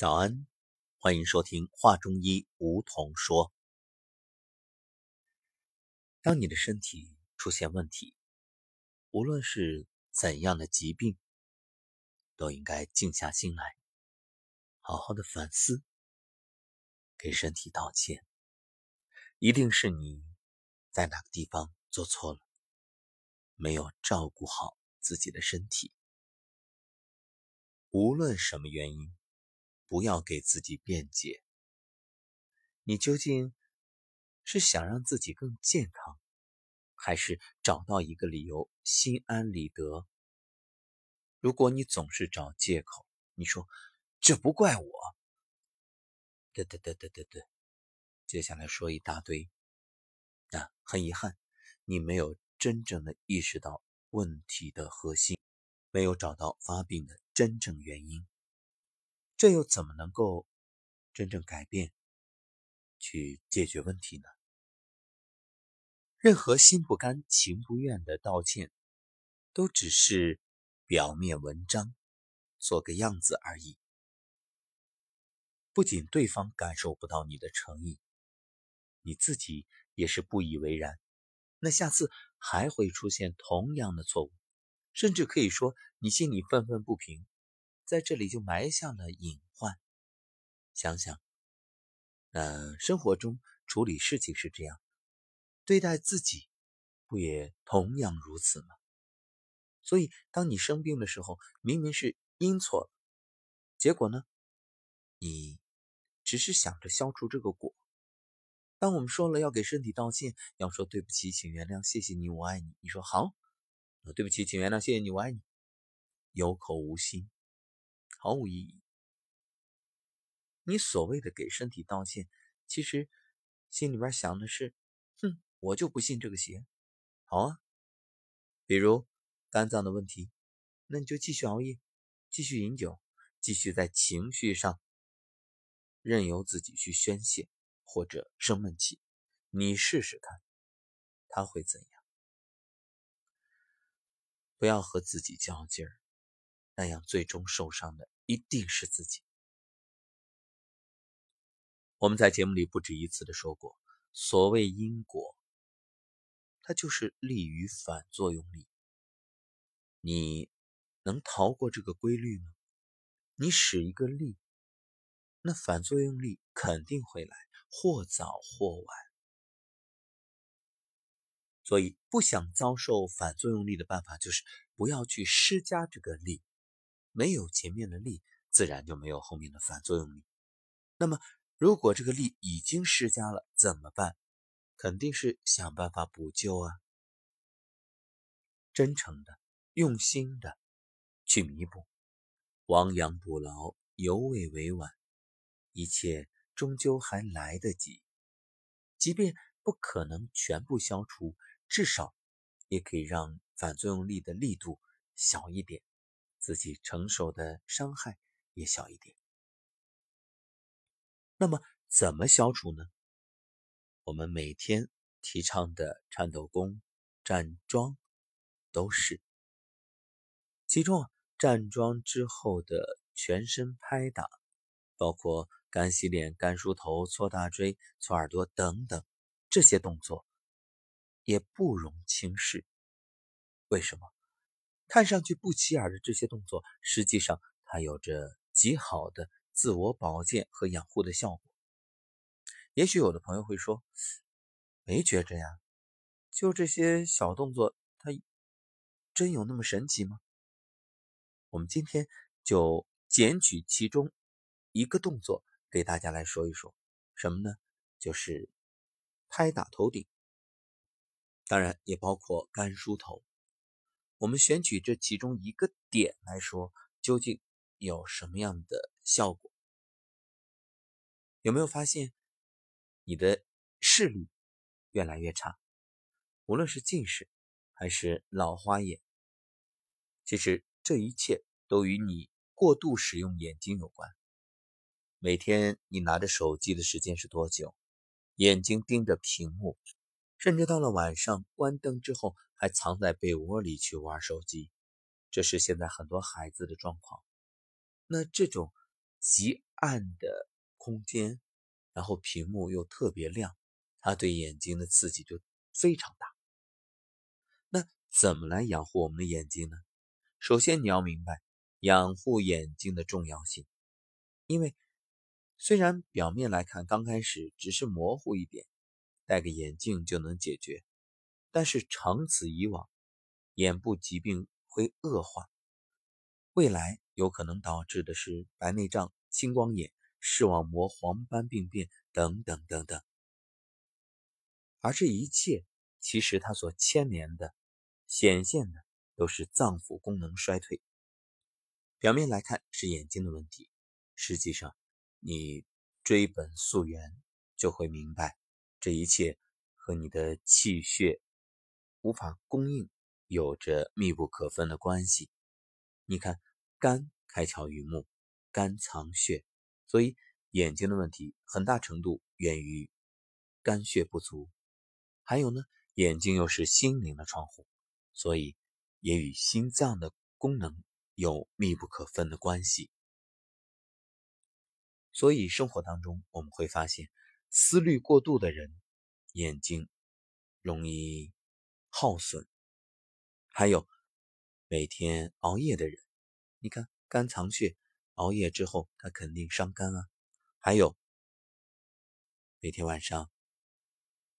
早安，欢迎收听《话中医》，梧桐说。当你的身体出现问题，无论是怎样的疾病，都应该静下心来，好好的反思，给身体道歉。一定是你在哪个地方做错了，没有照顾好自己的身体。无论什么原因。不要给自己辩解。你究竟是想让自己更健康，还是找到一个理由心安理得？如果你总是找借口，你说这不怪我，对对对对对对，接下来说一大堆，那很遗憾，你没有真正的意识到问题的核心，没有找到发病的真正原因。这又怎么能够真正改变、去解决问题呢？任何心不甘情不愿的道歉，都只是表面文章，做个样子而已。不仅对方感受不到你的诚意，你自己也是不以为然。那下次还会出现同样的错误，甚至可以说你心里愤愤不平。在这里就埋下了隐患。想想，那生活中处理事情是这样，对待自己不也同样如此吗？所以，当你生病的时候，明明是因错了，结果呢，你只是想着消除这个果。当我们说了要给身体道歉，要说对不起，请原谅，谢谢你，我爱你。你说好，对不起，请原谅，谢谢你，我爱你，有口无心。毫无意义。你所谓的给身体道歉，其实心里边想的是：哼，我就不信这个邪。好啊，比如肝脏的问题，那你就继续熬夜，继续饮酒，继续在情绪上任由自己去宣泄或者生闷气。你试试看，他会怎样？不要和自己较劲儿。那样最终受伤的一定是自己。我们在节目里不止一次的说过，所谓因果，它就是力与反作用力。你能逃过这个规律吗？你使一个力，那反作用力肯定会来，或早或晚。所以，不想遭受反作用力的办法，就是不要去施加这个力。没有前面的力，自然就没有后面的反作用力。那么，如果这个力已经施加了，怎么办？肯定是想办法补救啊！真诚的、用心的去弥补，亡羊补牢，犹未为晚，一切终究还来得及。即便不可能全部消除，至少也可以让反作用力的力度小一点。自己承受的伤害也小一点。那么，怎么消除呢？我们每天提倡的颤抖功、站桩都是。其中啊，站桩之后的全身拍打，包括干洗脸、干梳头、搓大椎、搓耳朵等等这些动作，也不容轻视。为什么？看上去不起眼的这些动作，实际上它有着极好的自我保健和养护的效果。也许有的朋友会说：“没觉着呀，就这些小动作，它真有那么神奇吗？”我们今天就捡取其中一个动作给大家来说一说，什么呢？就是拍打头顶，当然也包括干梳头。我们选取这其中一个点来说，究竟有什么样的效果？有没有发现你的视力越来越差？无论是近视还是老花眼，其实这一切都与你过度使用眼睛有关。每天你拿着手机的时间是多久？眼睛盯着屏幕，甚至到了晚上关灯之后。还藏在被窝里去玩手机，这是现在很多孩子的状况。那这种极暗的空间，然后屏幕又特别亮，它对眼睛的刺激就非常大。那怎么来养护我们的眼睛呢？首先你要明白养护眼睛的重要性，因为虽然表面来看刚开始只是模糊一点，戴个眼镜就能解决，但是长此以往，眼部疾病会恶化，未来有可能导致的是白内障、青光眼、视网膜黄斑病变等等等等。而这一切其实它所牵连的。显现的都是脏腑功能衰退，表面来看是眼睛的问题，实际上你追本溯源就会明白，这一切和你的气血无法供应有着密不可分的关系。你看，肝开窍于目，肝藏血，所以眼睛的问题很大程度源于肝血不足。还有呢，眼睛又是心灵的窗户。所以，也与心脏的功能有密不可分的关系。所以，生活当中我们会发现，思虑过度的人，眼睛容易耗损；还有每天熬夜的人，你看肝藏血，熬夜之后他肯定伤肝啊；还有每天晚上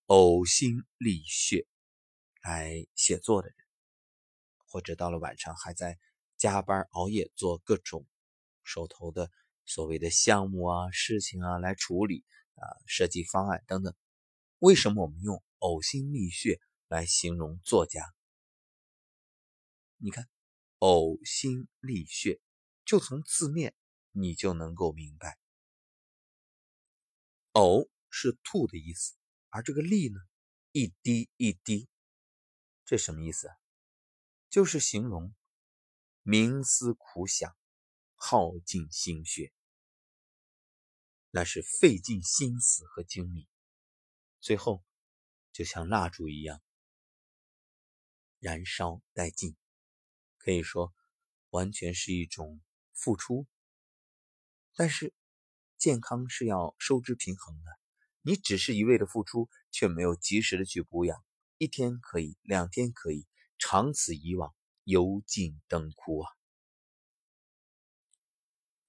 呕心沥血来写作的人。或者到了晚上还在加班熬夜做各种手头的所谓的项目啊、事情啊来处理啊、设计方案等等。为什么我们用呕心沥血来形容作家？你看，呕心沥血，就从字面你就能够明白，呕是吐的意思，而这个沥呢，一滴一滴，这什么意思？就是形容冥思苦想，耗尽心血，那是费尽心思和精力，最后就像蜡烛一样燃烧殆尽。可以说，完全是一种付出。但是，健康是要收支平衡的，你只是一味的付出，却没有及时的去补养，一天可以，两天可以。长此以往，油尽灯枯啊！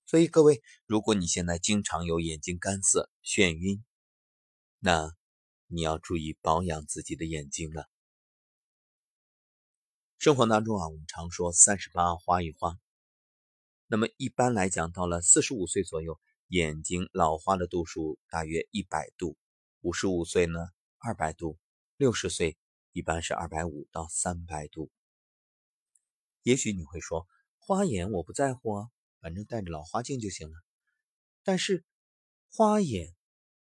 所以各位，如果你现在经常有眼睛干涩、眩晕，那你要注意保养自己的眼睛了。生活当中啊，我们常说“三十八花一花”，那么一般来讲，到了四十五岁左右，眼睛老花的度数大约一百度；五十五岁呢，二百度；六十岁。一般是二百五到三百度。也许你会说，花眼我不在乎啊，反正戴着老花镜就行了。但是花眼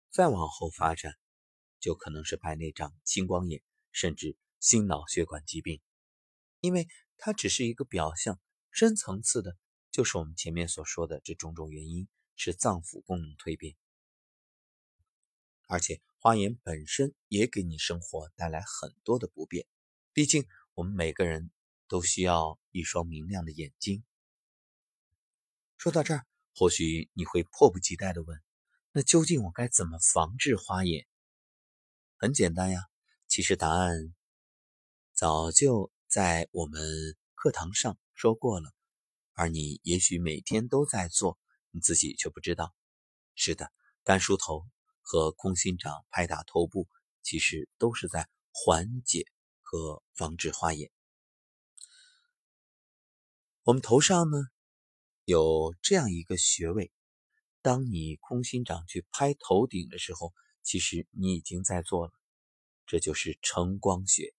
再往后发展，就可能是白内障、青光眼，甚至心脑血管疾病，因为它只是一个表象，深层次的，就是我们前面所说的这种种原因，是脏腑功能蜕变，而且。花眼本身也给你生活带来很多的不便，毕竟我们每个人都需要一双明亮的眼睛。说到这儿，或许你会迫不及待地问：那究竟我该怎么防治花眼？很简单呀，其实答案早就在我们课堂上说过了，而你也许每天都在做，你自己却不知道。是的，干梳头。和空心掌拍打头部，其实都是在缓解和防治花眼。我们头上呢有这样一个穴位，当你空心掌去拍头顶的时候，其实你已经在做了，这就是承光穴。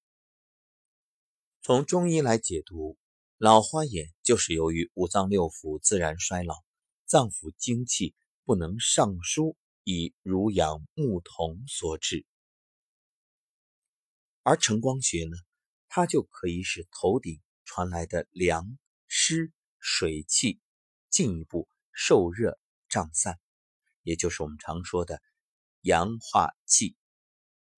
从中医来解读，老花眼就是由于五脏六腑自然衰老，脏腑精气不能上输。以濡养木童所致，而承光穴呢，它就可以使头顶传来的凉湿水气进一步受热胀散，也就是我们常说的阳化气。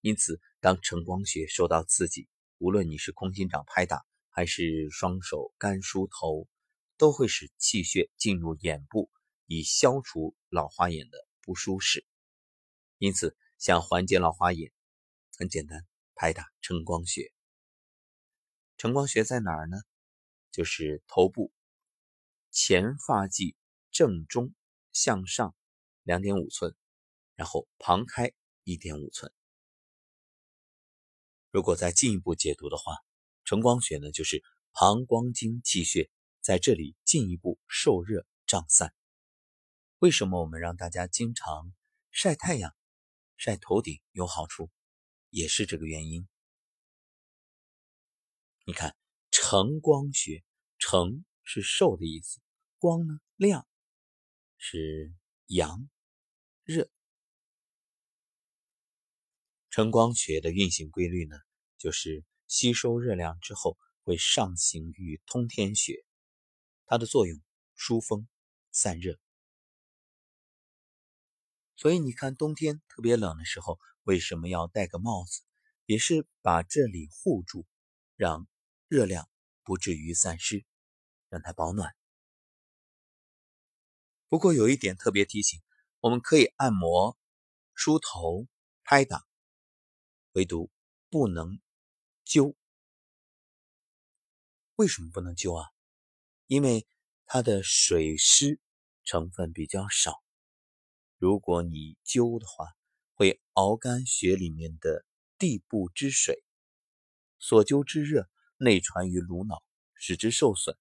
因此，当承光穴受到刺激，无论你是空心掌拍打，还是双手干梳头，都会使气血进入眼部，以消除老花眼的不舒适。因此，想缓解老花眼，很简单，拍打承光穴。承光穴在哪儿呢？就是头部前发际正中向上两点五寸，然后旁开一点五寸。如果再进一步解读的话，承光穴呢，就是膀胱经气血在这里进一步受热胀散。为什么我们让大家经常晒太阳、晒头顶有好处，也是这个原因。你看，承光穴，承是受的意思，光呢亮，是阳热。晨光穴的运行规律呢，就是吸收热量之后会上行于通天穴，它的作用疏风散热。所以你看，冬天特别冷的时候，为什么要戴个帽子？也是把这里护住，让热量不至于散失，让它保暖。不过有一点特别提醒，我们可以按摩、梳头、拍打。唯独不能灸，为什么不能灸啊？因为它的水湿成分比较少，如果你灸的话，会熬干血里面的地部之水，所灸之热内传于颅脑，使之受损，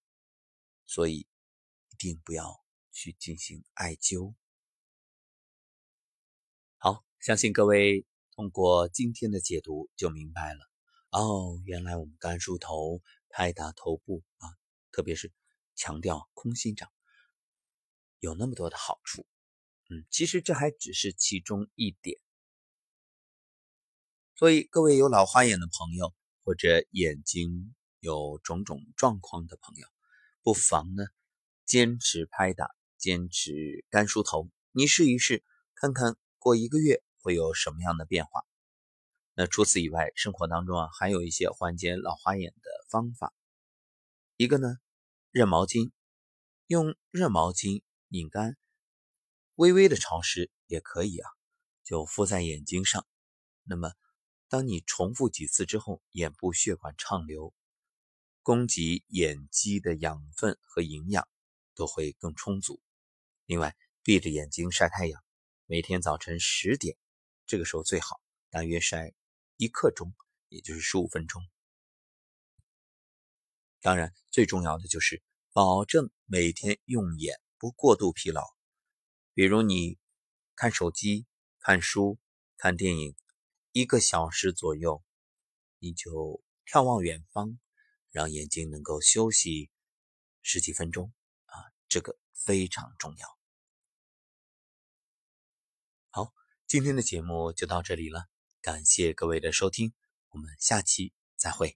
所以一定不要去进行艾灸。好，相信各位。通过今天的解读就明白了哦，原来我们干梳头、拍打头部啊，特别是强调空心掌，有那么多的好处。嗯，其实这还只是其中一点。所以各位有老花眼的朋友，或者眼睛有种种状况的朋友，不妨呢坚持拍打，坚持干梳头，你试一试，看看过一个月。会有什么样的变化？那除此以外，生活当中啊，还有一些缓解老花眼的方法。一个呢，热毛巾，用热毛巾拧干，微微的潮湿也可以啊，就敷在眼睛上。那么，当你重复几次之后，眼部血管畅流，供给眼肌的养分和营养都会更充足。另外，闭着眼睛晒太阳，每天早晨十点。这个时候最好，大约晒一刻钟，也就是十五分钟。当然，最重要的就是保证每天用眼不过度疲劳。比如你看手机、看书、看电影，一个小时左右，你就眺望远方，让眼睛能够休息十几分钟啊，这个非常重要。好。今天的节目就到这里了，感谢各位的收听，我们下期再会。